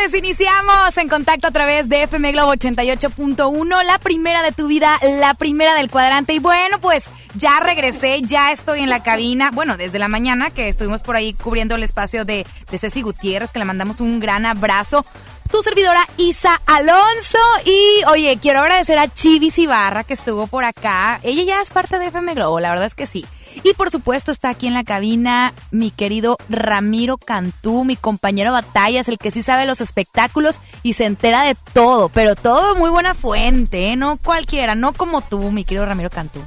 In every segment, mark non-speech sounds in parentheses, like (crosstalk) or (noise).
tardes, iniciamos en contacto a través de FM Globo 88.1, la primera de tu vida, la primera del cuadrante. Y bueno, pues ya regresé, ya estoy en la cabina, bueno, desde la mañana que estuvimos por ahí cubriendo el espacio de, de Ceci Gutiérrez, que le mandamos un gran abrazo. Tu servidora Isa Alonso. Y oye, quiero agradecer a Chivis Ibarra que estuvo por acá. Ella ya es parte de FM Globo, la verdad es que sí. Y por supuesto está aquí en la cabina mi querido Ramiro Cantú, mi compañero batallas, el que sí sabe los espectáculos y se entera de todo, pero todo muy buena fuente, ¿eh? no cualquiera, no como tú, mi querido Ramiro Cantú.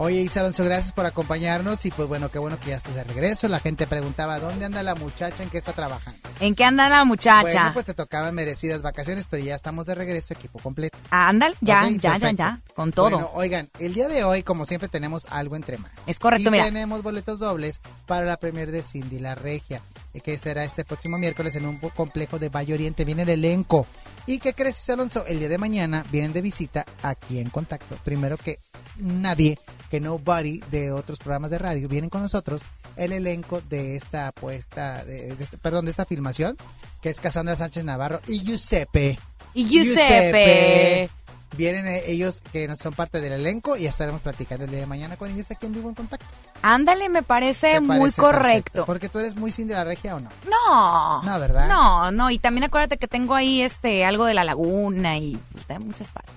Oye, Isa Alonso, gracias por acompañarnos y pues bueno, qué bueno que ya estás de regreso. La gente preguntaba, ¿dónde anda la muchacha? ¿En qué está trabajando? ¿En qué anda la muchacha? Bueno, pues te tocaban merecidas vacaciones, pero ya estamos de regreso, equipo completo. Ah, ándale, ya, Ok, ya, ya, perfecto. ya, con todo. Bueno, oigan, el día de hoy, como siempre, tenemos algo entre manos. Es correcto, y mira. tenemos boletos dobles para la premier de Cindy La Regia, eh, que será este próximo miércoles en un complejo de Valle Oriente. Viene el elenco. ¿Y qué crees, Alonso? El día de mañana vienen de visita aquí en Contacto. Primero que nadie, que nobody de otros programas de radio, vienen con nosotros el elenco de esta apuesta, de, de este- perdón, de esta filmación, que es Casandra Sánchez Navarro y Giuseppe. Y Giuseppe. Vienen eh, ellos que no son parte del elenco y estaremos platicando el día de mañana con ellos aquí en vivo en contacto. Ándale, me parece ¿Te muy parece correcto. perfecto? Porque tú eres muy sin de la regia o no. No. No, ¿verdad? No, no, y también acuérdate que tengo ahí este algo de la laguna y pues, de muchas partes.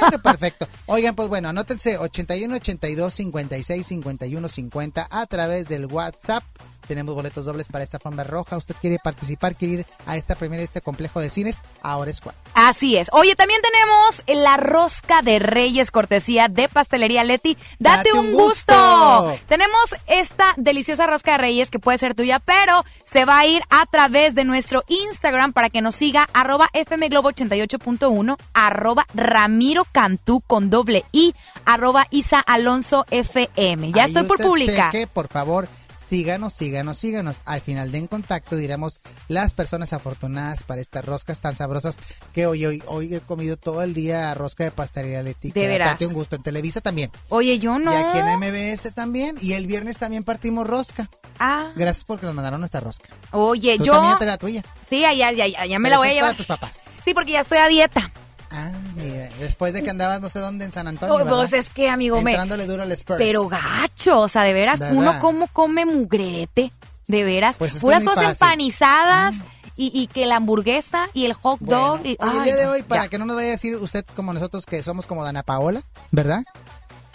Bueno, (laughs) perfecto. Oigan, pues bueno, anótense 81 82 56 51 50 a través del WhatsApp Tenemos boletos dobles para esta forma roja. ¿Usted quiere participar, quiere ir a esta primera, este complejo de cines? Ahora es cuando. Así es. Oye, también tenemos la rosca de Reyes, cortesía de Pastelería Leti. Date, Date un gusto. gusto. Tenemos esta deliciosa rosca de Reyes que puede ser tuya, pero se va a ir a través de nuestro Instagram para que nos siga arroba fmglobo88.1, arroba Ramiro Cantú con doble i, arroba Isa Alonso FM. Ya Ahí estoy por publicar. cheque, por favor, síganos, síganos, síganos. Al final de En Contacto diremos las personas afortunadas para estas roscas tan sabrosas que hoy, hoy, hoy he comido todo el día rosca de pastelería Leti. ¿De veras? date un gusto. En Televisa también. Oye, yo no. Y aquí en MBS también. Y el viernes también partimos rosca. Ah, Gracias porque nos mandaron nuestra rosca. oye, Tú yo. también te la tuya. Sí, ya, ya, ya, ya me Pero la voy a llevar. para tus papás. Sí, porque ya estoy a dieta. Ah, mira. Después de que andabas no sé dónde en San Antonio. Pues es que, amigo, me. Entrándole duro al Spurs. Pero gacho, o sea, de veras, ¿Verdad? uno como come mugrerete, de veras. Pues Puras cosas fácil. Mm. empanizadas y, y que la hamburguesa y el hot dog. Bueno, y, hoy, el ay, día de hoy, para ya. que no nos vaya a decir usted como nosotros que somos como Dana Paola, ¿verdad?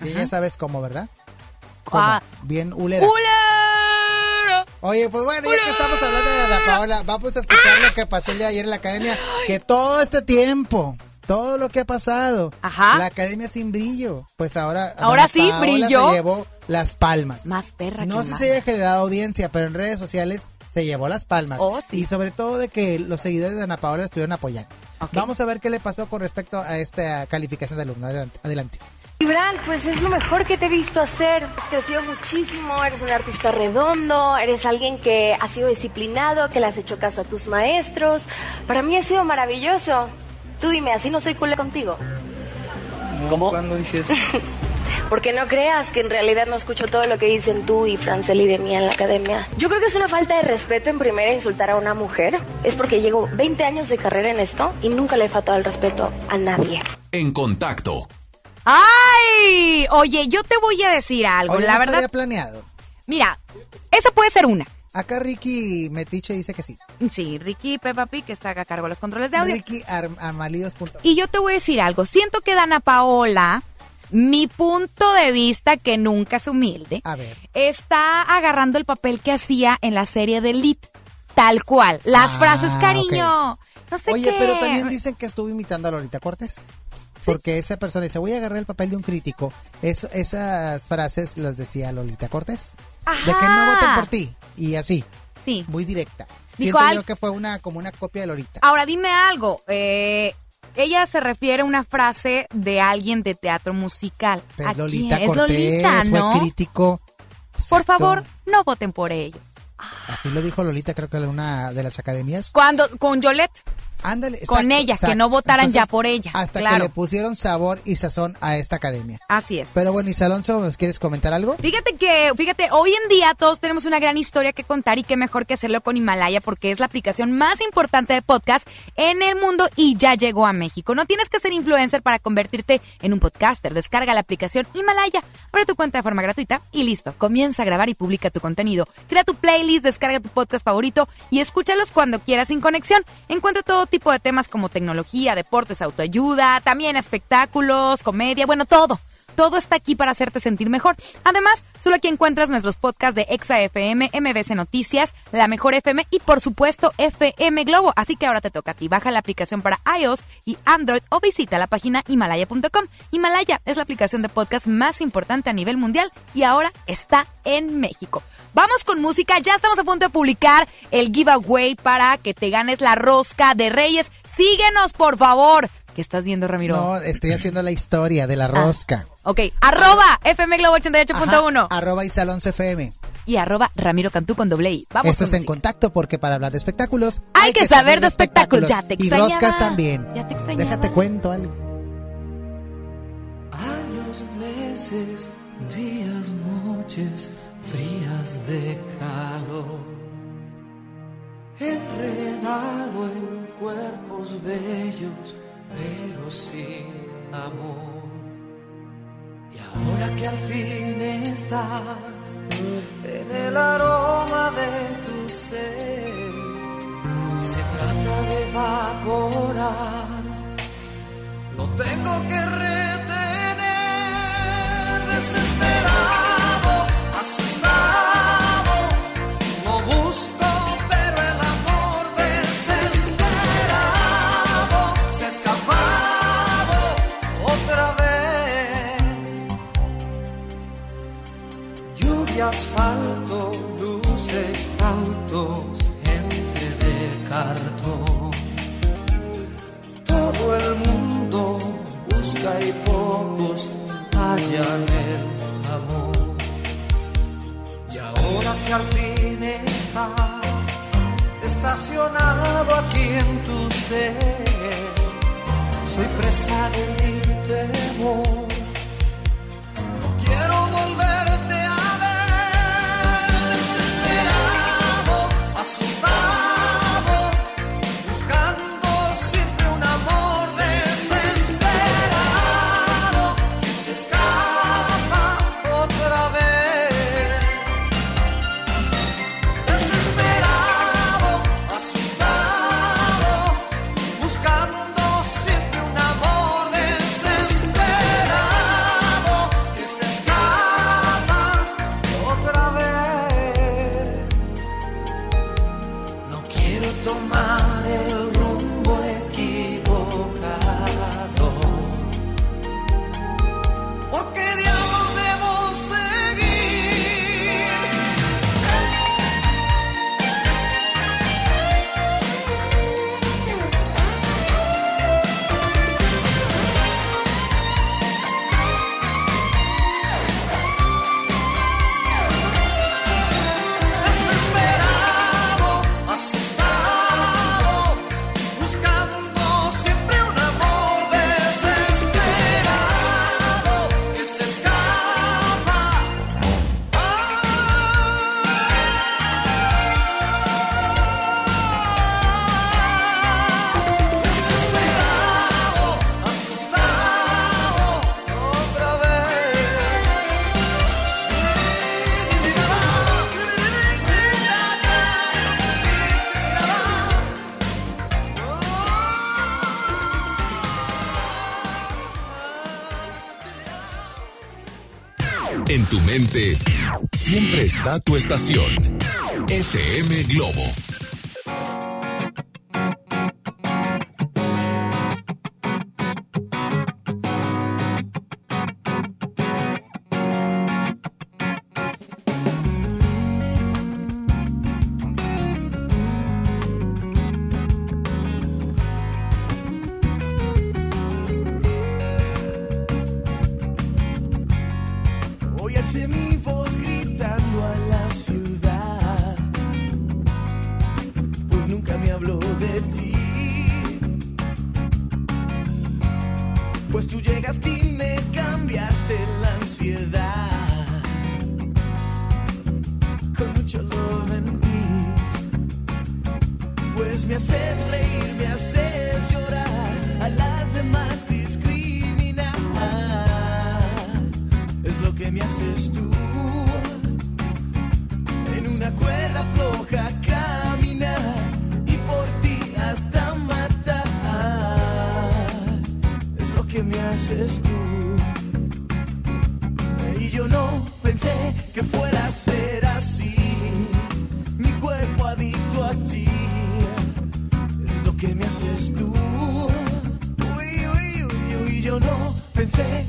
Y ya sabes cómo, ¿verdad? Ah. Bien ulera. ¡Ulera! Oye, pues bueno, ya que estamos hablando de Dana Paola, vamos a escuchar lo que pasó el día de ayer en la academia. Que todo este tiempo, todo lo que ha pasado, Ajá. la academia sin brillo, pues ahora. Ahora sí, Paola brilló. Se llevó las palmas. Más perra No que sé si haya generado audiencia, pero en redes sociales se llevó las palmas. Oh, sí. Y sobre todo de que los seguidores de Ana Paola estuvieron apoyando. Ok. Vamos a ver qué le pasó con respecto a esta calificación de alumno. Adelante. adelante. Gibran, pues es lo mejor que te he visto hacer. Has crecido muchísimo, eres un artista redondo, eres alguien que ha sido disciplinado, que le has hecho caso a tus maestros. Para mí ha sido maravilloso. Tú dime, así no soy cool contigo. ¿Cómo? ¿Cuándo dices eso? (laughs) Porque no creas que en realidad no escucho todo lo que dicen tú y Franceli de mí en la academia. Yo creo que es una falta de respeto en primera insultar a una mujer. Es porque llevo 20 años de carrera en esto y nunca le he faltado el respeto a nadie. En contacto. ¡Ay! Oye, yo te voy a decir algo. Oye, la no verdad, planeado. mira, esa puede ser una. Acá Ricky Metiche dice que sí. Sí, Ricky Peppa Pig que está a cargo de los controles de audio. Ricky. Y yo te voy a decir algo. Siento que Dana Paola, mi punto de vista, que nunca es humilde, A ver. está agarrando el papel que hacía en la serie de Elite. Tal cual. Las Ah, frases, cariño. No sé Oye, qué. pero también dicen que estuvo imitando a Lolita Cortés. Porque esa persona dice, voy a agarrar el papel de un crítico. Eso- esas frases las decía Lolita Cortés. De que no voten por ti. Y así, Sí. muy directa. Siento yo que fue una como una copia de Lolita. Ahora dime algo. eh, ella se refiere a una frase de alguien de teatro musical. Pero ¿A Lolita quién? Es Cortés Lolita, ¿no? fue crítico. Por Exacto. favor, no voten por ellos. Así lo dijo Lolita, creo que en una de las academias. Cuando con Yolette. Ándale, Con ella, que no votaran ya por ella, Hasta claro. que le pusieron sabor y sazón a esta academia. Así es. Pero bueno, Isa Alonso, ¿nos quieres comentar algo? Fíjate que, fíjate, hoy en día todos tenemos una gran historia que contar y qué mejor que hacerlo con Himalaya porque es la aplicación más importante de podcast en el mundo y ya llegó a México. No tienes que ser influencer para convertirte en un podcaster. Descarga la aplicación Himalaya, abre tu cuenta de forma gratuita y listo. Comienza a grabar y publica tu contenido. Crea tu playlist, descarga tu podcast favorito y escúchalos cuando quieras sin conexión. Encuentra todo tipo de temas como tecnología, deportes, autoayuda, también espectáculos, comedia, bueno, todo. Todo está aquí para hacerte sentir mejor. Además, solo aquí encuentras nuestros podcasts de Exa FM, MBC Noticias, La Mejor FM y por supuesto FM Globo. Así que ahora te toca a ti. Baja la aplicación para iOS y Android o visita la página himalaya.com. Himalaya es la aplicación de podcast más importante a nivel mundial y ahora está en México. Vamos con música. Ya estamos a punto de publicar el giveaway para que te ganes la rosca de Reyes. Síguenos, por favor. ¿Qué estás viendo, Ramiro? No, estoy haciendo la historia de la rosca. Ok, arroba FM Globo 88.1 Ajá, arroba Isa Alonso FM. y arroba Ramiro Cantú con doble I. Vamos Esto es en contacto porque para hablar de espectáculos Hay que saber de espectáculos. Ya te y extrañaba. roscas también. Ya te extrañaba. Déjate cuento algo. Años, meses, días, noches frías de calor. Enredado en cuerpos bellos, pero sin amor. Y ahora que al fin está en el aroma de tu ser, se trata de evaporar. No tengo que hallan el amor. Y ahora que al fin está estacionado aquí en tu ser, soy presa de mi temor. No quiero volver da tu estación. FM Globo. Hoy el semilla hablo de ti. Pues tú llegaste y me cambiaste la ansiedad. Con mucho love and peace. Pues me hace Y yo no pensé que fuera a ser así. Mi cuerpo adicto a ti es lo que me haces tú. Uy, uy, uy, uy, yo no pensé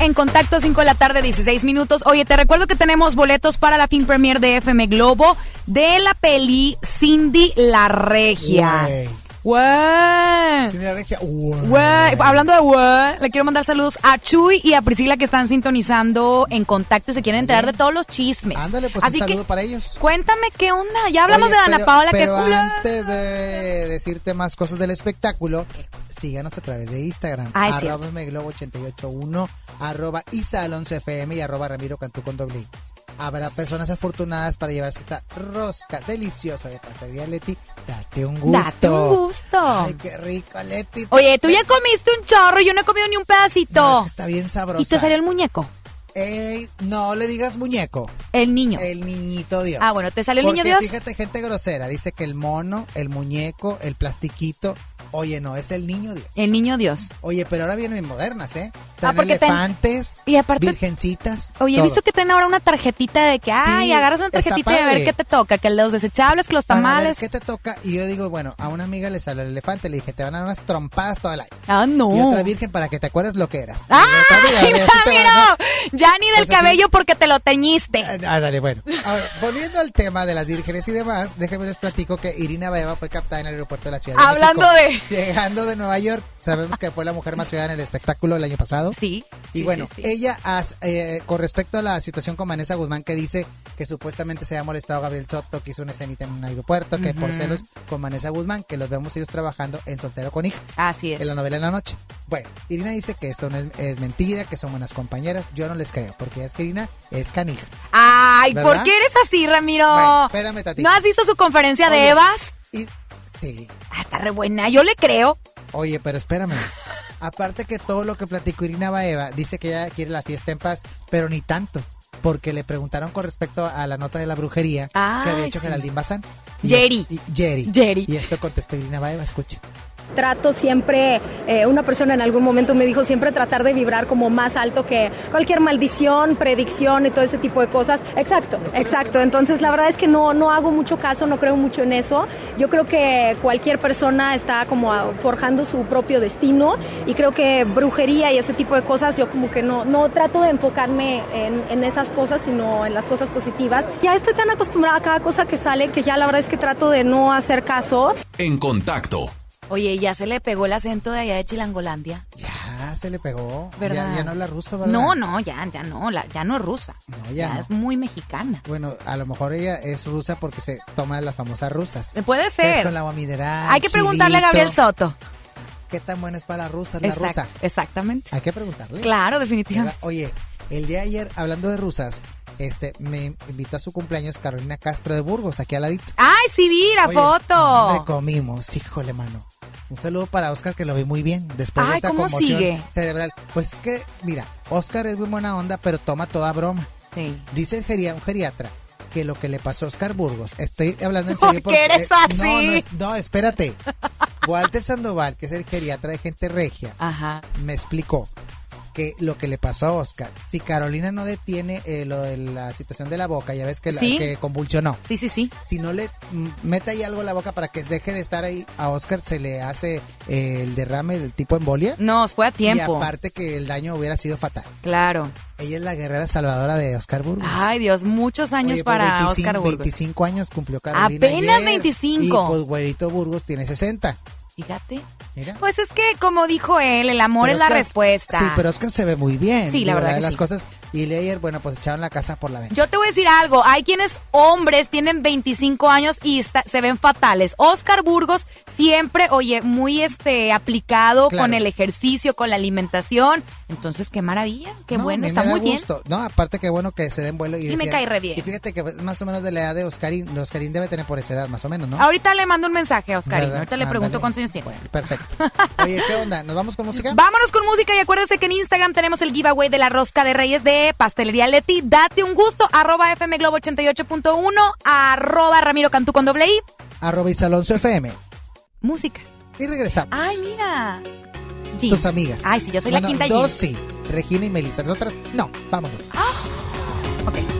en contacto 5 de la tarde, 16 minutos. Oye, te recuerdo que tenemos boletos para la fin premier de FM Globo de la peli Cindy la Regia. Güey. Mira, regia. Güey. Hablando de güey, le quiero mandar saludos a Chuy y a Priscila que están sintonizando en contacto y se quieren enterar de todos los chismes. Ándale, pues Así un que saludo para ellos. cuéntame qué onda. Ya hablamos Oye, de Ana pero- Paola que es antes de decirte más cosas del espectáculo, síganos a través de Instagram. Ah, arroba meglobo881, arroba Isa Alonso FM y arroba Ramiro Cantú con doble. Habrá personas afortunadas para llevarse esta rosca deliciosa de pastelería Leti. Date un gusto. Date un gusto. Ay, qué rico, Leti. Oye, tú ya comiste un chorro, yo no he comido ni un pedacito. No, es que está bien sabrosa. y te salió el muñeco, Ey, no le digas muñeco. el niño. El niñito Dios. Ah, bueno, ¿te salió el niño Dios? Fíjate, gente grosera. Dice que el mono, el muñeco, el plastiquito. Oye, no, es el niño Dios. El niño Dios. Oye, pero ahora vienen modernas, ¿eh? Traen Ah, porque ten- elefantes, Y aparte, virgencitas. oye, he visto que traen ahora una tarjetita de que, ay, agarras una tarjetita y a ver qué te toca, que los desechables, que los Para ver tamales. ¿Qué te toca? Y yo digo, bueno, a una amiga le salió el elefante, le dije, te van a dar unas trompadas todo el año. Ah, no. Y otra virgen para que te acuerdes lo que eras. ¡Ay, Y otra, mira, así te van a- Ramiro! Ya ni del Pues así- cabello porque te lo teñiste. Ah, dale, bueno. Ahora, volviendo al tema de las vírgenes y demás, déjenme les platico que Irina Baeva fue captada en el aeropuerto de la ciudad de Hablando México. de- Llegando de Nueva York, sabemos que fue la mujer más ciudadana en el espectáculo el año pasado. Sí. Y sí, bueno, sí, sí. ella, as- eh, con respecto a la situación con Vanessa Guzmán, que dice que supuestamente se ha molestado Gabriel Soto, que hizo una escenita en un aeropuerto, que por Ujú. celos con Vanessa Guzmán, que los vemos ellos trabajando en Soltero con Hijas. Así es. En la novela en la noche. Bueno, Irina dice que esto no es, es mentira, que son buenas compañeras. Yo no les creo, porque es que Irina es canija. Ay, ¿por qué eres así, Ramiro? Bueno, espérame, tantito. ¿No has visto su conferencia de. Evas? Y, sí. Ah, está re buena, yo le creo. Oye, pero espérame. (laughs) Aparte que todo lo que platicó Irina Baeva, dice que ella quiere la fiesta en paz, pero ni tanto. Porque le preguntaron con respecto a la nota de la brujería que había hecho sí. Geraldine Bazán. Y Jerry. y- Jerry. Jerry. Y esto contestó Irina Baeva, escuchen. Trato siempre, eh, una persona en algún momento me dijo siempre tratar de vibrar como más alto que cualquier maldición, predicción y todo ese tipo de cosas. Exacto, exacto. Entonces la verdad es que no, no hago mucho caso, no creo mucho en eso. Yo creo que cualquier persona está como forjando su propio destino y creo que brujería y ese tipo de cosas yo como que no, no trato de enfocarme en, en esas cosas, sino en las cosas positivas. Ya estoy tan acostumbrada a cada cosa que sale que ya la verdad es que trato de no hacer caso. En contacto. Oye, ya se le pegó el acento de allá de Chilangolandia. Ya, Ya se le pegó. ¿Verdad? Ya, ya no habla ruso, ¿verdad? No, no, ya, ya no, la- ya no es rusa. No, ya no. es muy mexicana. Bueno, a lo mejor ella es rusa porque se toma las famosas rusas. Puede Que Es ser. con agua mineral. Hay que preguntarle a. Gabriel Soto. ¿Qué tan buena es para las rusas la Exact- rusa? Exactamente. Hay que preguntarle. Claro, ¿Verdad? definitivamente. Oye, el día de ayer, hablando de rusas, este, me invitó a su cumpleaños Carolina Castro de Burgos, aquí al ladito. Ay, sí, vi la Oye, foto. Hombre, comimos, híjole, mano. Un saludo para Oscar que lo vi muy bien después de esta ¿cómo conmoción sigue? cerebral. Pues es que, mira, Oscar es muy buena onda, pero toma toda broma. Sí. Dice el geria- un geriatra que lo que le pasó a Oscar Burgos, estoy hablando en (laughs) ¿Por serio qué eres así? No, no, es- no, espérate. Walter Sandoval, que es el geriatra de gente regia, Ajá. me explicó que lo que le pasó a Oscar, si Carolina no detiene eh, lo de la situación de la boca, ya ves que, la- Sí. que convulsionó, Sí, sí, sí. si no le mm, mete ahí algo en la boca para que deje de estar ahí, a Oscar se le hace eh, el derrame, el tipo embolia. No, fue a Y tiempo. aparte que el daño hubiera sido fatal. Claro. Ella es la guerrera salvadora de Oscar Burgos. Ay, Dios, muchos años Oye, pues, para 25, Oscar Burgos. 25 años cumplió Carolina. Apenas ayer, 25. Y pues güerito Burgos tiene 60. Fíjate. Mira. Pues es que, como dijo él, el amor Pero es la respuesta. Sí, pero Oscar se ve muy bien. Sí, la verdad de que las sí. cosas. Y le ayer, bueno, pues echaron la casa por la ventana. Yo te voy a decir algo, hay quienes hombres tienen 25 años y está- se ven fatales. Oscar Burgos siempre, oye, muy este aplicado Claro. con el ejercicio, con la alimentación. Entonces, qué maravilla, qué No, bueno, está me da muy bien. gusto. No, aparte que bueno que se den vuelo. Y, Y me cae re bien. Y fíjate que es más o menos de la edad de Oscarín. Oscarín debe tener por esa edad, más o menos, ¿no? Ahorita le mando un mensaje a Oscar, ¿Verdad? ahorita le Ándale. pregunto cuántos años tiene. Bueno, perfecto. Oye, ¿qué onda? ¿Nos vamos con música? (laughs) Vámonos con música y acuérdense que en Instagram tenemos el giveaway de la rosca de reyes de Pastelería Leti. Date un gusto, arroba FM Globo 88.1, arroba Ramiro Cantú con doble I. Arroba Isalonso FM. Música. Y regresamos. Ay, mira. Tus amigas. Ay, sí, yo soy Bueno, la quinta Dos sí. Regina y Melissa. Las otras, no. Vámonos. (gasps) Ok.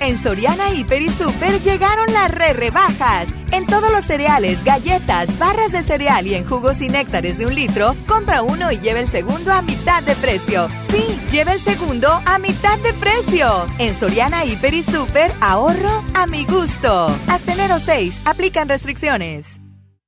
En Soriana Hiper y Super llegaron las re rebajas. En todos los cereales, galletas, barras de cereal y en jugos y néctares de un litro, compra uno y lleva el segundo a mitad de precio. Sí, lleva el segundo a mitad de precio. En Soriana Hiper y Super, ahorro a mi gusto. Hasta enero 6, aplican restricciones.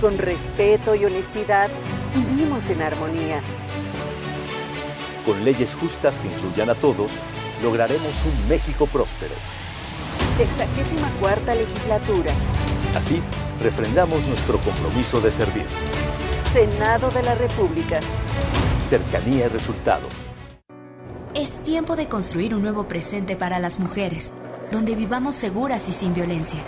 Con respeto y honestidad, vivimos en armonía. Con leyes justas que incluyan a todos, lograremos un México próspero. Sexagésima cuarta legislatura. Así, refrendamos nuestro compromiso de servir. Senado de la República. Cercanía y resultados. Es tiempo de construir un nuevo presente para las mujeres, donde vivamos seguras y sin violencia.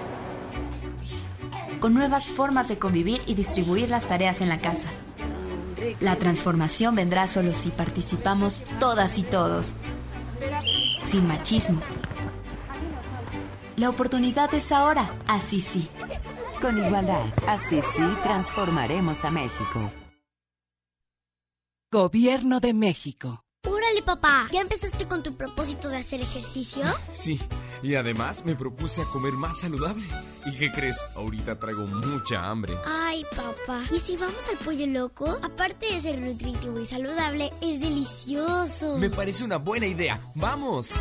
Con nuevas formas de convivir y distribuir las tareas en la casa. La transformación vendrá solo si participamos todas y todos. Sin machismo. La oportunidad es ahora, así sí. Con igualdad, así sí transformaremos a México. Gobierno de México. Órale, papá, ¿ya empezaste con tu propósito de hacer ejercicio? Sí, y además me propuse a comer más saludable. ¿Y qué crees? Ahorita traigo mucha hambre. Ay, papá, ¿y si vamos al pollo loco? Aparte de ser nutritivo y saludable, es delicioso. Me parece una buena idea. ¡Vamos!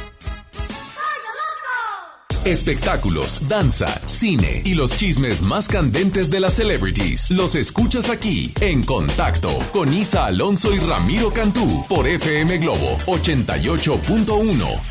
Espectáculos, danza, cine y los chismes más candentes de las celebrities. Los escuchas aquí en Contacto con Isa Alonso y Ramiro Cantú por FM Globo 88.1.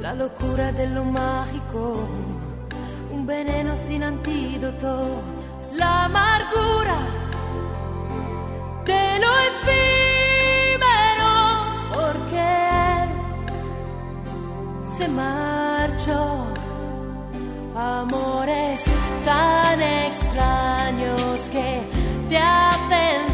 la locura de lo mágico, un veneno sin antídoto, la amargura de lo efímero, porque se marchó. Amores tan extraños que te hacen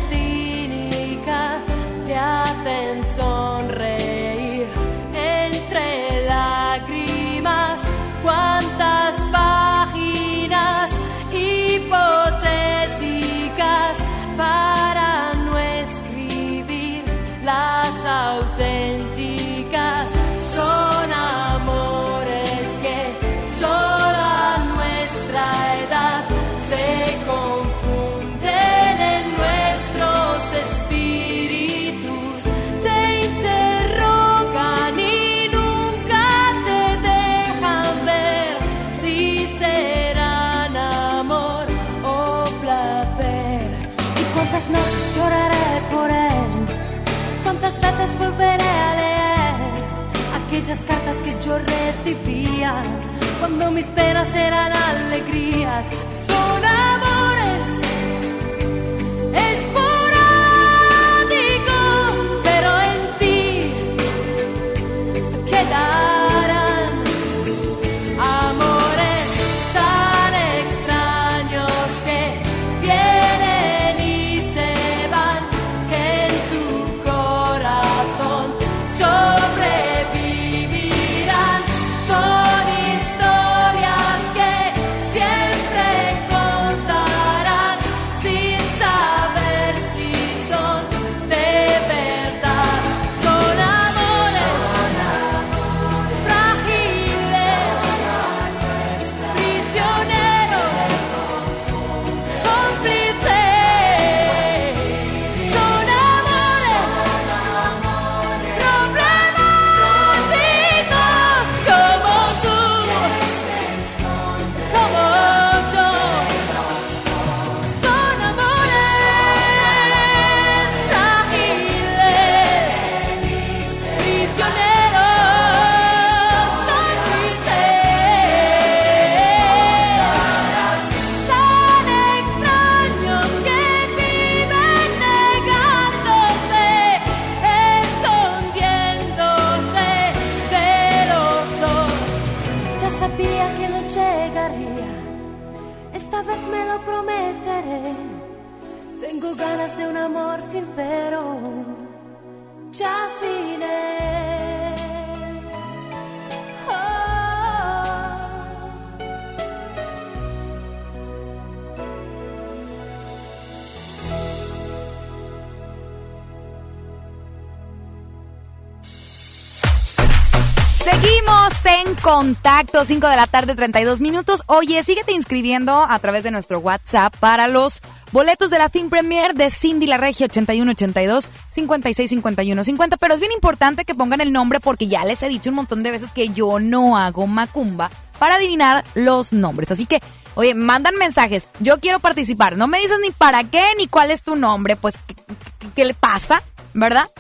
aquellas cartas que yo recibía cuando mis penas eran alegrías. Son amores en contacto, 5 de la tarde, 32 minutos. Oye, síguete inscribiendo a través de nuestro WhatsApp para los boletos de la Film Premier de Cindy La Regia 8182 565150. Pero es bien importante que pongan el nombre porque ya les he dicho un montón de veces que yo no hago macumba para adivinar los nombres. Así que, oye, mandan mensajes. Yo quiero participar. No me dices ni para qué ni cuál es tu nombre. Pues, ¿qué, le pasa? ¿Verdad?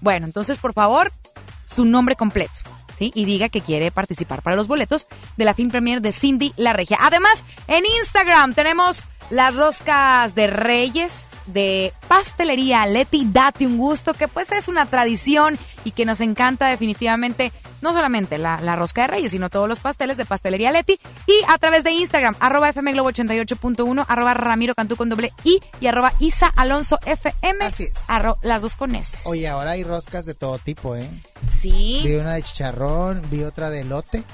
Bueno, entonces, por favor, su nombre completo. Y diga que quiere participar para los boletos de la Film Premier de Cindy La Regia. Además, en Instagram tenemos las roscas de Reyes de Pastelería Leti Date un Gusto, que pues es una tradición y que nos encanta definitivamente, no solamente la, la rosca de Reyes, sino todos los pasteles de Pastelería Leti. Y a través de Instagram, arroba FM Globo 88.1, arroba Ramiro Cantú con doble I y arroba Isa Alonso FM. Así es. arro- las dos con S. Oye, ahora hay roscas de todo tipo, ¿eh? Sí. Vi una de chicharrón, vi otra de elote.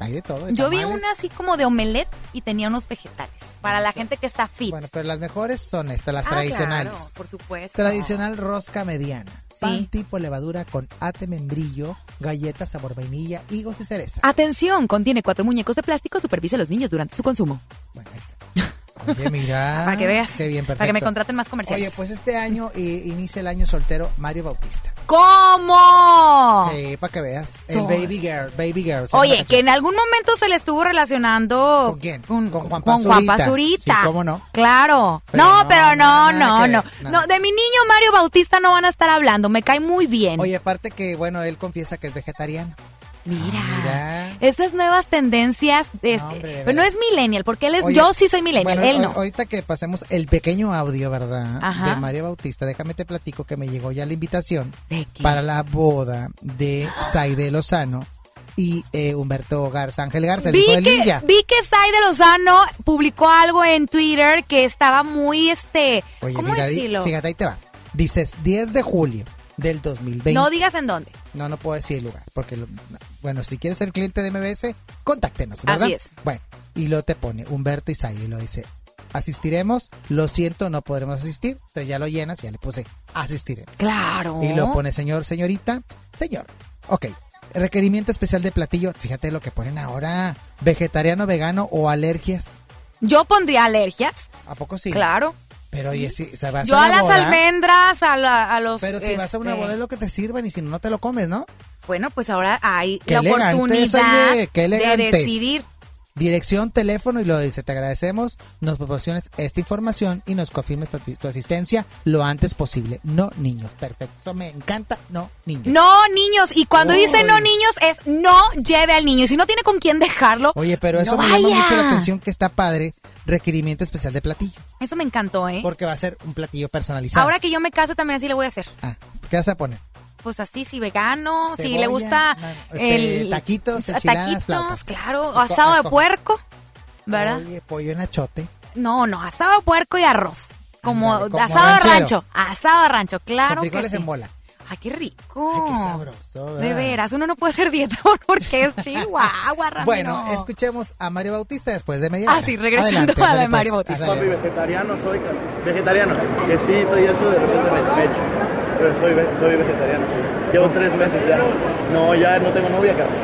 Hay de todo. de Yo vi una así como de omelette y tenía unos vegetales. Para la gente que está fit. Bueno, pero las mejores son estas, las Ah, tradicionales. claro, por supuesto. Tradicional rosca mediana. Pan tipo levadura con ate membrillo, galletas sabor vainilla, higos y cereza. Atención, contiene cuatro muñecos de plástico. Supervise a los niños durante su consumo. (laughs) Oye, mira. Para que veas. Qué bien, perfecto. Para que me contraten más comerciales. Oye, pues este año eh, inicia el año soltero Mario Bautista. ¿Cómo? Sí, para que veas. El Baby Girl, Baby Girl. Oye, que en algún momento se le estuvo relacionando ¿Con quién? con, Con Juan con Juan Pazurita. Sí, ¿cómo no? Claro. Pero no, no, pero no, no, ver. No, de mi niño Mario Bautista no van a estar hablando. Me cae muy bien. Oye, aparte que, bueno, él confiesa que es vegetariano. Mira. Mira. Estas nuevas tendencias, este, hombre, pero no es millennial, porque él es, Oye, yo sí soy millennial, bueno, él no. Ahorita que pasemos el pequeño audio, ¿verdad? Ajá. De Mario Bautista, déjame te platico que me llegó ya la invitación para la boda de Saide Lozano y eh, Humberto Garza, Ángel Garza, el Vi hijo de que, Lilia. vi que Saide Lozano publicó algo en Twitter que estaba muy, este, Oye, ¿cómo mira, decirlo? fíjate, ahí te va. Dices 10 de julio del 2020. No digas en dónde. No, no puedo decir el lugar, porque, lo- no. Bueno, si quieres ser cliente de MBS, contáctenos, ¿verdad? Así es. Bueno, y lo te pone Humberto Isaí, y lo dice, asistiremos, lo siento, no podremos asistir, entonces ya lo llenas, ya le puse asistiremos. Claro. Y lo pone señor, señorita, señor. Ok, requerimiento especial de platillo, fíjate lo que ponen ahora, vegetariano, vegano o alergias. Yo pondría alergias. ¿A poco sí? Claro. Pero oye, si se vas Yo a, a la las boda, almendras, a, la- a los... Pero si vas a una este, boda es lo que te sirvan y si no, no te lo comes, ¿no? Bueno, pues ahora hay Qué la oportunidad oye, qué de decidir. Dirección, teléfono y lo dice, te agradecemos, nos proporciones esta información y nos confirmes tu, tu asistencia lo antes posible. No niños, perfecto. Eso me encanta, no niños. No, niños. Y cuando Uy. dice no niños, es no lleve al niño. Si no tiene con quién dejarlo, Oye, pero eso no me llama mucho la atención que está padre, requerimiento especial de platillo, Eso me encantó, ¿eh? porque va a ser un platillo personalizado. Ahora que yo me case, también así le voy a hacer. ¿Qué vas a poner? Pues así, si vegano, si le gusta este, el... taquitos, taquitos, flautas. claro, Esco- asado de puerco, ¿verdad? Oye, pollo en achote. No, no, asado de puerco y arroz. Como, asado de rancho, asado de rancho, claro con que frijoles sí. en bola. Ay, qué rico. Ay, qué sabroso, De veras, uno no puede hacer dieta (laughs) porque es chihuahua, Ramiro. Bueno, escuchemos a Mario Bautista después de media Ah, hora. sí, regresando Adelante, a la de ándale, Mario Bautista. Papi, vegetariano soy, vegetariano. Quesito y eso de repente me, me echo. Pero soy, ve- soy vegetariano, sí. Llevo tres meses ya. No, ya no tengo novia, cabrón.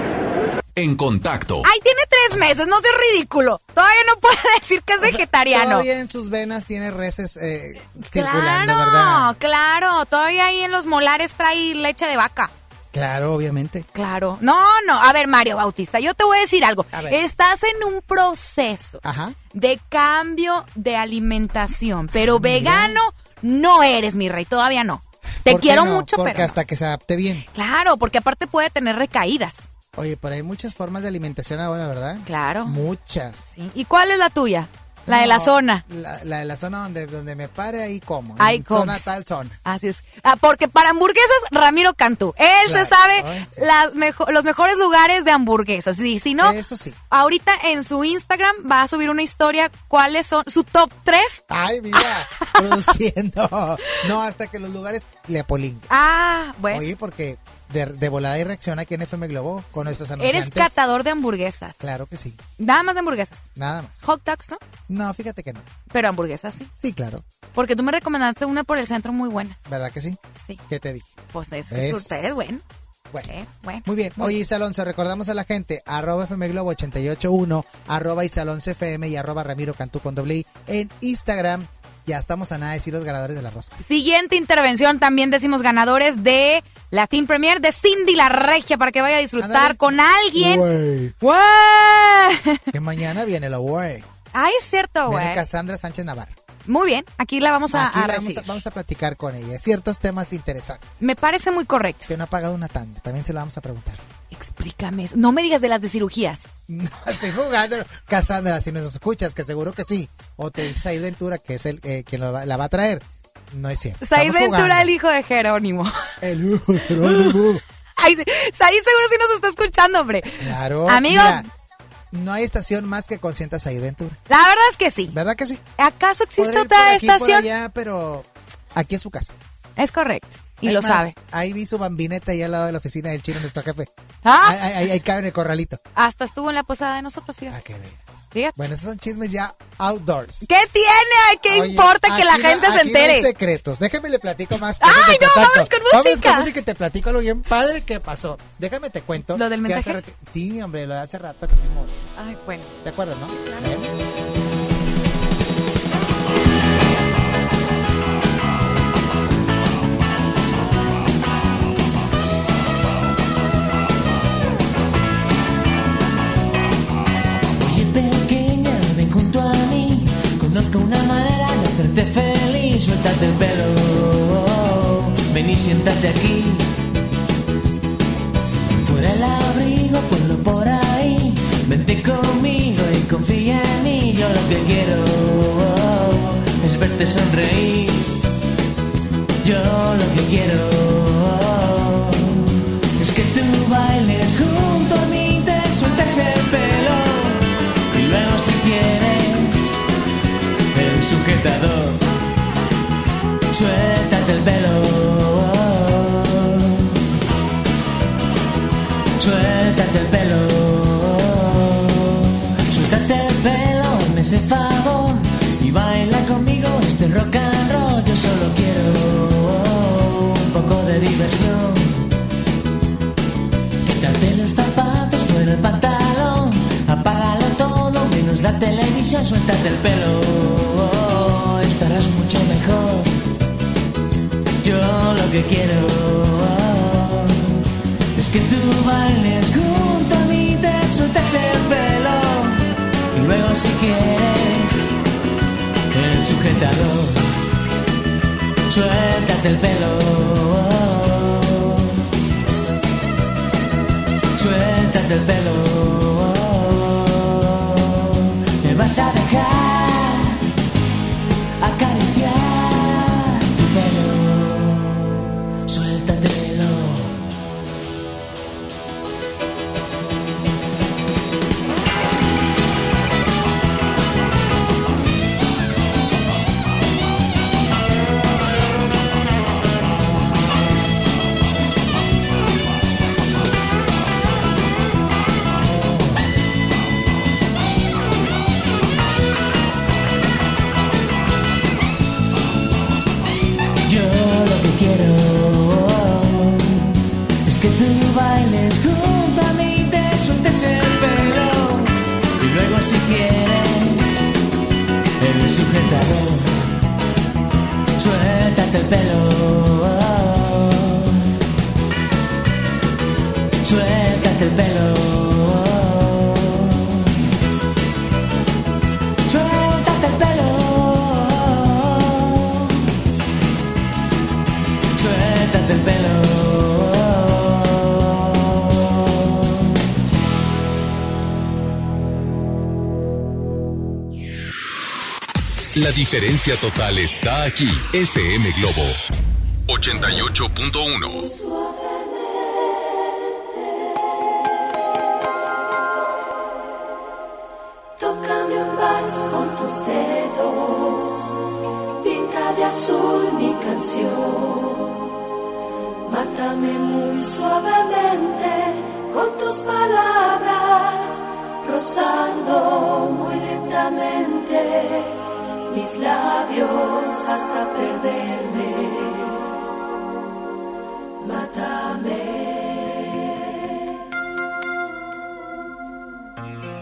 En contacto. Ay, tiene tres meses, no seas ridículo. Todavía no puede (laughs) decir que es vegetariano. Todavía en sus venas tiene reses eh, circulando, Claro, ¿verdad? claro. Todavía ahí en los molares trae leche de vaca. Claro, obviamente. Claro. No, no. A ver, Mario Bautista, yo te voy a decir algo. A. Estás en un proceso Ajá. de cambio de alimentación, pero vegano no eres, mi rey, todavía no. Te ¿Por qué quiero no? mucho, Porque pero no. hasta que se adapte bien. Claro, porque aparte puede tener recaídas. Oye, pero hay muchas formas de alimentación ahora, ¿verdad? Claro. Muchas. ¿Y cuál es la tuya? La de la zona. La, la de la zona donde, donde me pare, ahí como. Ahí Zona tal zona. Así es. Ah, porque para hamburguesas, Ramiro Cantú. Él Claro, se sabe ay, sí. las mejo- los mejores lugares de hamburguesas. Y si no, Eso sí. ahorita en su Instagram va a subir una historia cuáles son su top 3. Ay, mira, (laughs) produciendo. No, hasta que los lugares le apolin. Ah, bueno. Oye, porque de, de volada y reacción aquí en FM Globo con nuestros Eres anunciantes. catador de hamburguesas. Claro que sí. Nada más de hamburguesas. Nada más. Hot dogs, ¿no? No, fíjate que no. Pero hamburguesas sí. Sí, claro. Porque tú me recomendaste una por el centro muy buena. ¿Verdad que sí? Sí. ¿Qué te dije? Pues es, ¿Ves? usted es bueno. Bueno. Eh, bueno. Muy bien. Oye, Isa Alonso, recordamos a la gente, arroba FM Globo 881, arroba Isa Alonso FM y arroba Ramiro Cantú con doble I en Instagram. Ya estamos a nada de decir los ganadores de la rosca. Siguiente intervención, también decimos ganadores de la fin premier de Cindy la Regia para que vaya a disfrutar con alguien. Que mañana viene la güey. Ah, es cierto, Viene güey. Cassandra Sánchez Navarro. Muy bien, aquí la vamos a, Aquí a la vamos, a, vamos a platicar con ella. Ciertos temas interesantes. Me parece muy correcto. Que no ha pagado una tanda. También se lo vamos a preguntar. Explícame. eso. No me digas de las de cirugías. No, (laughs) estoy jugando. Cassandra, si nos escuchas, que seguro que sí. O te dice Said Ventura, que es el eh, quien lo la va a traer. No es cierto. Said Ventura, jugando. el hijo de Jerónimo. (laughs) El hijo de Jerónimo. (laughs) Ay, Said seguro sí nos está escuchando, hombre. Claro. Amigos. mira, no hay estación más que consienta Said Ventura. La verdad es que sí. ¿Verdad que sí? ¿Acaso existe otra aquí, por estación? allá, pero aquí es su casa. Es correcto. Y lo más, sabe. Ahí vi su bambineta ahí al lado de la oficina del chino, nuestro jefe. Ah. Ahí, ahí- ahí cabe en el corralito. Hasta estuvo en la posada de nosotros, fíjate. Ah, qué. Fíjate. Bueno, esos son chismes ya outdoors. ¿Qué tiene? ¿Qué Oye, importa que la no- gente se aquí no hay entere? secretos. Déjame le platico más. ¡Ay, cosas no! ¡Vamos con Vamos música! con música y te platico algo bien padre que pasó. Déjame te cuento. ¿Lo del hace mensaje? Sí, hombre, lo de hace rato que fuimos. Ay, bueno. ¿Te acuerdas, no? Bueno. Oye Conozco una manera de hacerte feliz. Suéltate el pelo. Ven y siéntate aquí. Fuera el abrigo, ponlo por ahí. Vente conmigo y confía en mí. Yo lo que quiero Es verte sonreír. Yo lo que quiero Es que tú bailes junto sujetador, suéltate el pelo. Suéltate el pelo. Suéltate el pelo, me ese favor y baila conmigo este rock and roll. Yo solo quiero un poco de diversión. Quítate los zapatos, fuera el pantalón, apágalo todo, menos la televisión, suéltate el pelo, mucho mejor. Yo lo que quiero es que tú bailes junto a mí, te sueltes el pelo y luego si quieres el sujetador, suéltate el pelo. Suéltate el pelo, me vas a dejar acariciar La diferencia total está aquí. FM Globo 88.1. Tócame un vals con tus dedos, pinta de azul mi canción. Mátame muy suavemente con tus palabras, rozando muy lentamente mis labios hasta perderme. Mátame.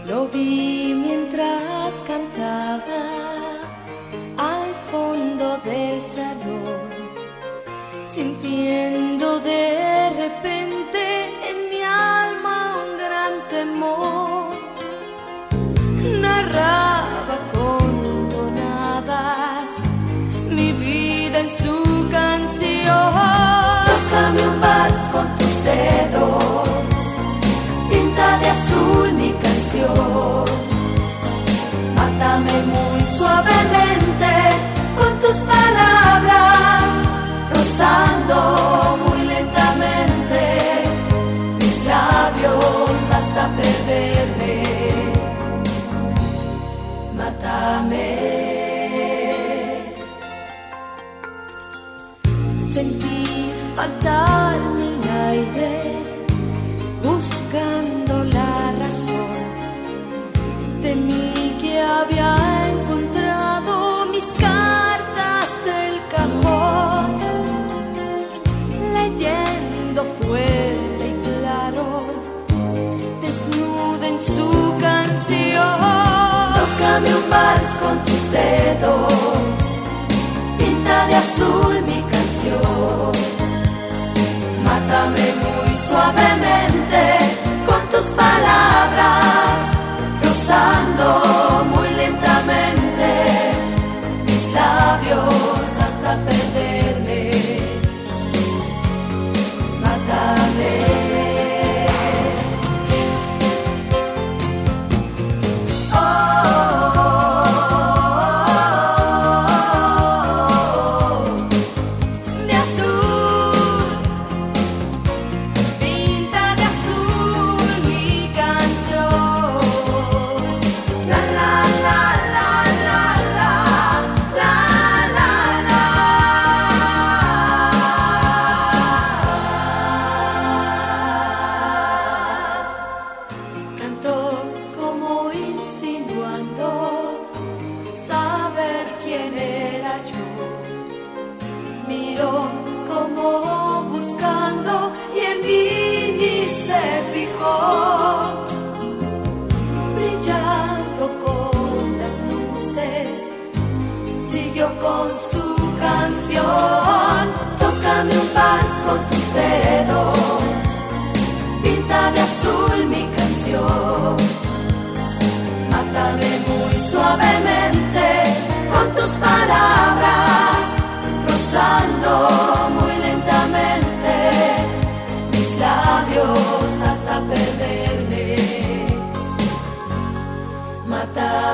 Lo vi mientras cantaba al fondo del salón, sintiendo de repente Tócame un vals con tus dedos pinta de azul mi canción. Mátame muy suavemente con tus palabras, rozando muy lentamente mis labios hasta perderme. Mátame. Sentí faltarme el aire buscando la razón. Temí que había encontrado mis cartas del cajón, leyendo fuerte y claro, desnuda en su canción. Tócame un vals con tus dedos, pinta de azul Mátame muy suavemente con tus palabras, rozando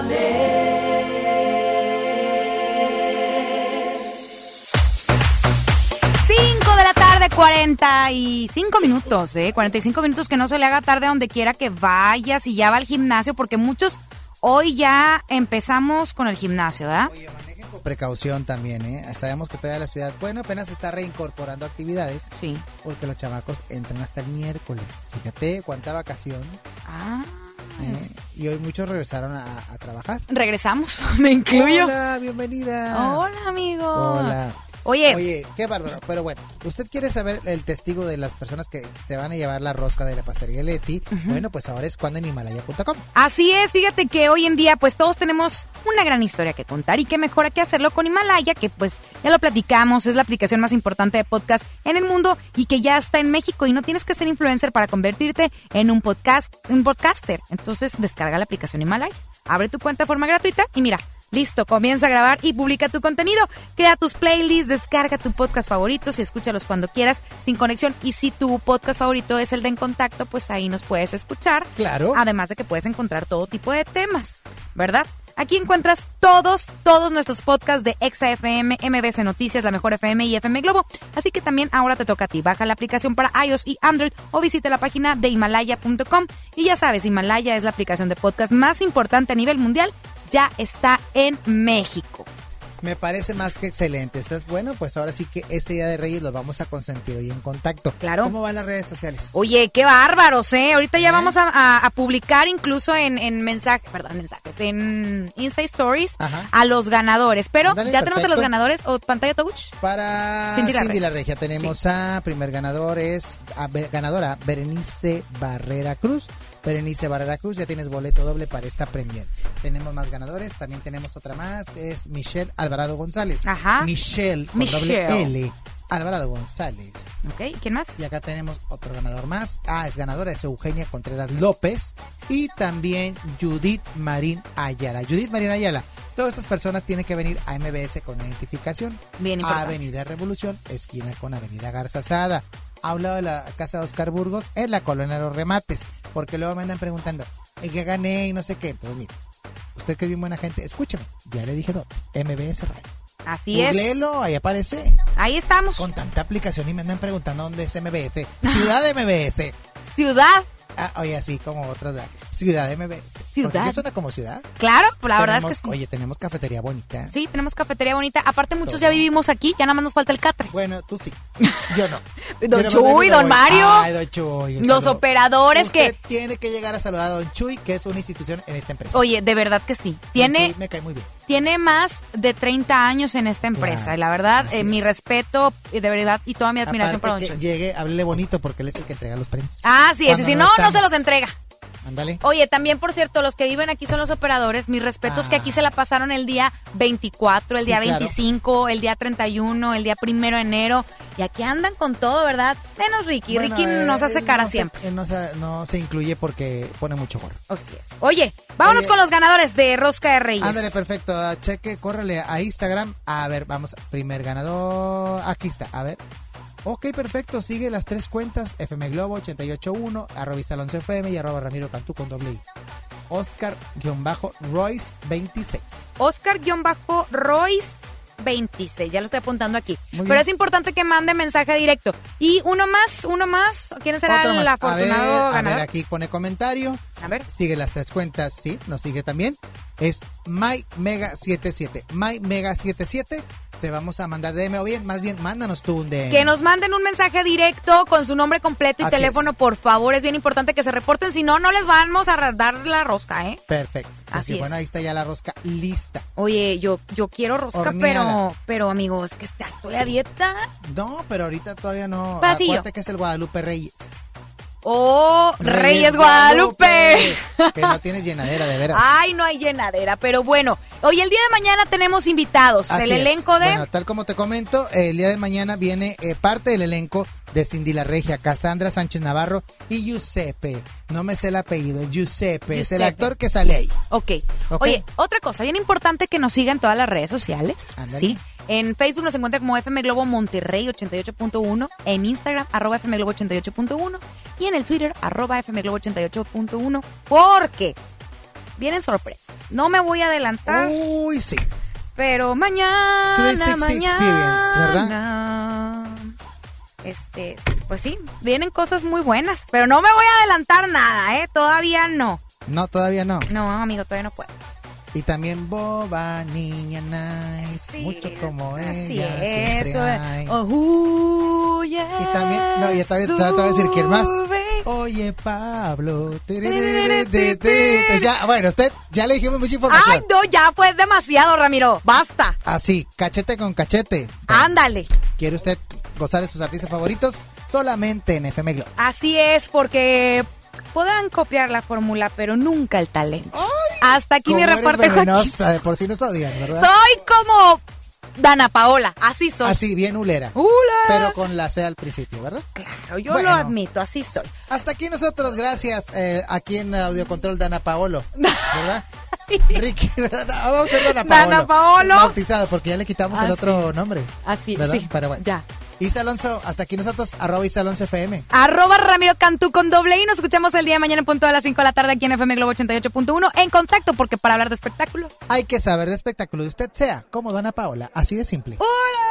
5 de la tarde, 45 minutos, ¿eh? 45 minutos que no se le haga tarde a donde quiera que vayas y ya va al gimnasio, porque muchos hoy ya empezamos con el gimnasio, ¿verdad? Oye, manejen con precaución también, ¿eh? Sabemos que todavía la ciudad, bueno, apenas está reincorporando actividades. Sí. Porque los chamacos entran hasta el miércoles. Fíjate cuánta vacación. Ah. Y hoy muchos regresaron a, a trabajar. Regresamos, (laughs) me incluyo. Hola, bienvenida. Hola, amigo. Hola. Oye. Oye, qué bárbaro. Pero bueno, usted quiere saber el testigo de las personas que se van a llevar la rosca de la pastelería Leti. Bueno, pues ahora es cuando en Himalaya.com. Así es, fíjate que hoy en día pues todos tenemos una gran historia que contar y qué mejor que hacerlo con Himalaya, que pues ya lo platicamos, es la aplicación más importante de podcast en el mundo y que ya está en México y no tienes que ser influencer para convertirte en un podcast, un podcaster. Entonces descarga la aplicación Himalaya, abre tu cuenta de forma gratuita y mira, Listo, comienza a grabar y publica tu contenido. Crea tus playlists, descarga tu podcast favorito y escúchalos cuando quieras sin conexión. Y si tu podcast favorito es el de En Contacto, pues ahí nos puedes escuchar. Claro. Además de que puedes encontrar todo tipo de temas, ¿verdad? Aquí encuentras todos, todos nuestros podcasts de ExaFM, MBC Noticias, La Mejor FM y FM Globo. Así que también ahora te toca a ti. Baja la aplicación para iOS y Android o visita la página de Himalaya.com. Y ya sabes, Himalaya es la aplicación de podcast más importante a nivel mundial. Ya está en México. Me parece más que excelente. Entonces, bueno, pues ahora sí que este Día de Reyes los vamos a consentir hoy en contacto. Claro. ¿Cómo van las redes sociales? Oye, qué bárbaros, ¿eh? Ahorita ya vamos a, a- a publicar incluso en, en mensajes, perdón, mensajes, en Insta Stories a los ganadores. Pero ya tenemos a los ganadores o pantalla touch. Para Cindy Cindy, la la, Regia. Tenemos a primer ganador es a ganadora Berenice Barrera Cruz. Berenice Barrera Cruz, ya tienes boleto doble para esta premier. Tenemos más ganadores, también tenemos otra más, es Michelle Alvarado González. Ajá. Michelle con Michelle. doble L. Alvarado González. Ok, ¿quién más? Y acá tenemos otro ganador más. Ah, es ganadora, es Eugenia Contreras López. Y también Judith Marín Ayala. Judith Marín Ayala. Todas estas personas tienen que venir a MBS con identificación. Bien importante. Avenida Revolución, esquina con Avenida Garza Sada. A un lado de la casa de Oscar Burgos, en la colonia de los remates. Porque luego me andan preguntando, ¿en qué gané? Y no sé qué. Entonces, mire, usted que es bien buena gente, escúcheme. Ya le dije dónde. MBS Radio. Así es. Googleelo, ahí aparece. Ahí estamos. Con tanta aplicación y me andan preguntando dónde es MBS. Ciudad de MBS. Ciudad. Ah, oye, así como otras. de- Ciudad de MBS. Ciudad. ¿Por qué suena como ciudad? Claro, la verdad es que sí. Oye, tenemos cafetería bonita. Sí, tenemos cafetería bonita. Aparte, muchos ya vivimos aquí, ya nada más nos falta el catre. Bueno, tú sí. (laughs) Yo no. Don Chuy, don. Mario. Ay, don Chuy. Los saludo. operadores Usted que- tiene que llegar a saludar a don Chuy, que es una institución en esta empresa. Oye, de verdad que sí. Tiene, me cae muy bien. Tiene más de 30 años en esta empresa. Claro, y la verdad, eh, mi es. respeto, y de verdad, y toda mi admiración Aparte para Don llegue, háblele bonito porque él es el que entrega los premios. Ah, sí, Cuando si no, no se los entrega. Ándale. Oye, también, por cierto, los que viven aquí son los operadores. Mis respetos que aquí se la pasaron el día 24, el Ah. Sí, día claro. 25, el día 31, el día primero de enero. Y aquí andan con todo, ¿verdad? Menos Ricky. Bueno, Ricky eh, nos hace él cara no se- siempre. él no, se, no se incluye porque pone mucho gorro. Así es. Oye, vámonos Oye. con los ganadores de Rosca de Reyes. Ándale, perfecto. Ah, Cheque, córrele a Instagram. A ver, vamos. Primer ganador. Aquí está. A ver. Ok, perfecto. Sigue las tres cuentas. FM Globo 881, arroba Alonso FM y arroba Ramiro Cantú con doble I. Oscar-Royce 26. Oscar-Royce 26, ya lo estoy apuntando aquí. Muy Pero bien. es importante que mande mensaje directo. Y uno más, uno más. ¿Quién será Otro el más. A ver, afortunado a ver, ganador? aquí pone comentario. A ver. Sigue las tres cuentas, sí, nos sigue también. Es MyMega77. MyMega77. Te vamos a mandar DM o bien, más bien, mándanos tú un DM. Que nos manden un mensaje directo con su nombre completo y Así teléfono, es. por favor. Es bien importante que se reporten, si no, no les vamos a dar la rosca, ¿eh? Perfecto. Así Así es. Bueno, ahí está ya la rosca lista. Oye, yo, yo quiero rosca, Horneada. pero, pero amigos, que ya estoy a dieta. No, pero ahorita todavía no. Pasillo. Acuérdate que es el Guadalupe Reyes. ¡Oh, Reyes, Guadalupe! que no tienes llenadera, de veras. Ay, no hay llenadera, pero bueno. Hoy el día de mañana tenemos invitados. Así el es. elenco de... Bueno, tal como te comento, el día de mañana viene eh, parte del elenco de Cindy La Regia, Cassandra Sánchez Navarro y Giuseppe. No me sé el apellido, es Giuseppe. Es el Giuseppe. actor que sale ahí. Ok. Ok. Oye, otra cosa, bien importante que nos sigan todas las redes sociales. Sí. En Facebook nos encuentra como FM Globo Monterrey 88.1, en Instagram arroba FM Globo 88.1 y en el Twitter arroba FM Globo 88.1 porque vienen sorpresas. No me voy a adelantar. Uy, sí. Pero mañana, 360 Experience, mañana. Este, pues sí, vienen cosas muy buenas. Pero no me voy a adelantar nada, ¿eh? Todavía no. No, todavía no. No, amigo, todavía no puedo. Y también boba, niña nice, mucho como Así ella. es. siempre Eso hay. Oh, uh, yes, Y también, no, y también te voy a decir quién más. Oye, Pablo. bueno, usted ya le dijimos mucha información. Ay, no, ya pues demasiado, Ramiro. Basta. Así, cachete con cachete. Ándale. ¿Quiere usted gozar de sus artistas favoritos? Solamente en FM Globo. Así es, porque podrán copiar la fórmula, pero nunca el talento. Hasta aquí mi reporte, venenosa, por si nos odian, ¿verdad? Soy como Dana Paola, así soy. Así, bien ulera. Ula. Pero con la C al principio, ¿verdad? Claro, yo Bueno. lo admito, así soy. Hasta aquí nosotros, gracias. eh, aquí en Audiocontrol Dana Paolo, (laughs) ¿verdad? Ricky, (laughs) vamos a ser Dana Paolo. Dana Paolo. Bautizado, porque ya le quitamos Ah, el otro sí. nombre. Así, ¿verdad? sí. Pero bueno. Ya. Isa Alonso, hasta aquí nosotros, arroba Isa Alonso FM. Arroba Ramiro Cantú con doble y nos escuchamos el día de mañana en punto a las 5 de la tarde aquí en FM Globo 88.1 en contacto porque para hablar de espectáculos. Hay que saber de espectáculo y usted sea como Dana Paola, así de simple. A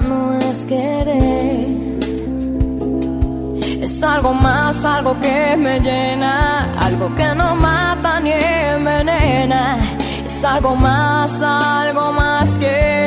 Algo más, algo que me llena, algo que no mata ni envenena. Es algo más, algo más que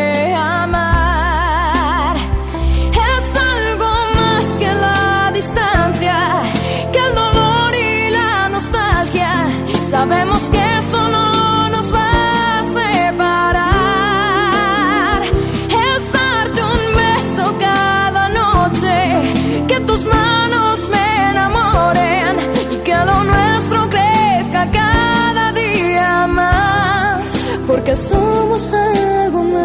porque somos algo más.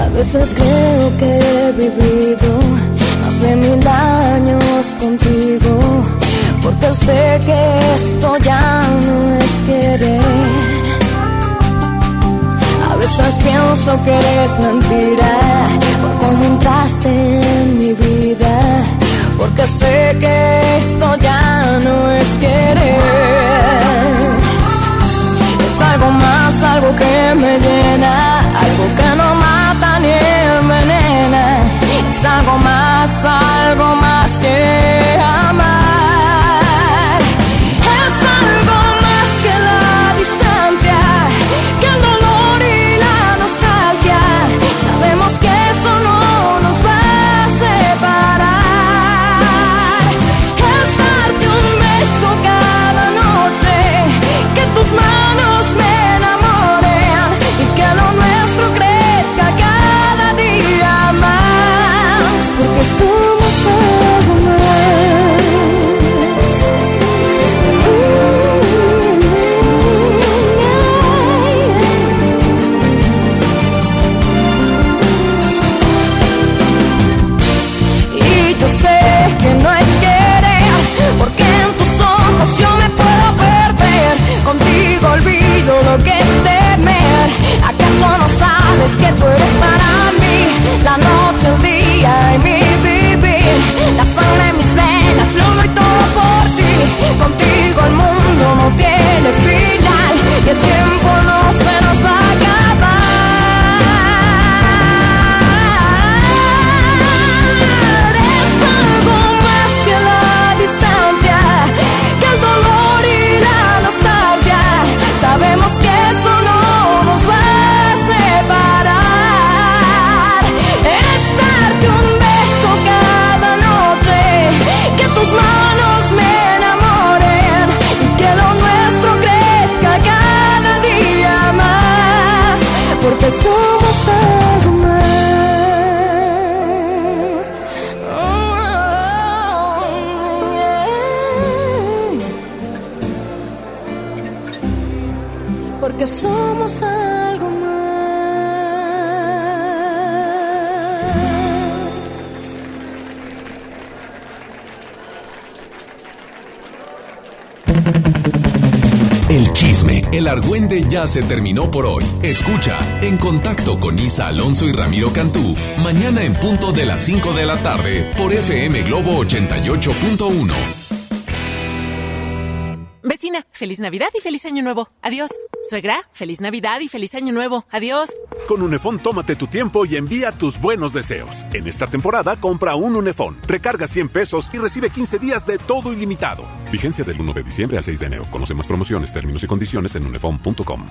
A veces creo que he vivido más de mil años contigo, porque sé que esto ya no es querer. A veces pienso que eres mentira, por cómo entraste en mi vida, porque sé que esto ya no es querer. Es algo más, algo que me llena, algo que no mata ni envenena. Es algo más, algo más se terminó por hoy. Escucha En Contacto con Isa Alonso y Ramiro Cantú, mañana en punto de las 5 de la tarde por FM Globo 88.1. Feliz Navidad y feliz Año Nuevo. Adiós. Suegra, feliz Navidad y feliz Año Nuevo. Adiós. Con Unefón tómate tu tiempo y envía tus buenos deseos. En esta temporada compra un Unefón, recarga 100 pesos y recibe 15 días de todo ilimitado. Vigencia del 1 de diciembre al 6 de enero. Conoce más promociones, términos y condiciones en unefón.com.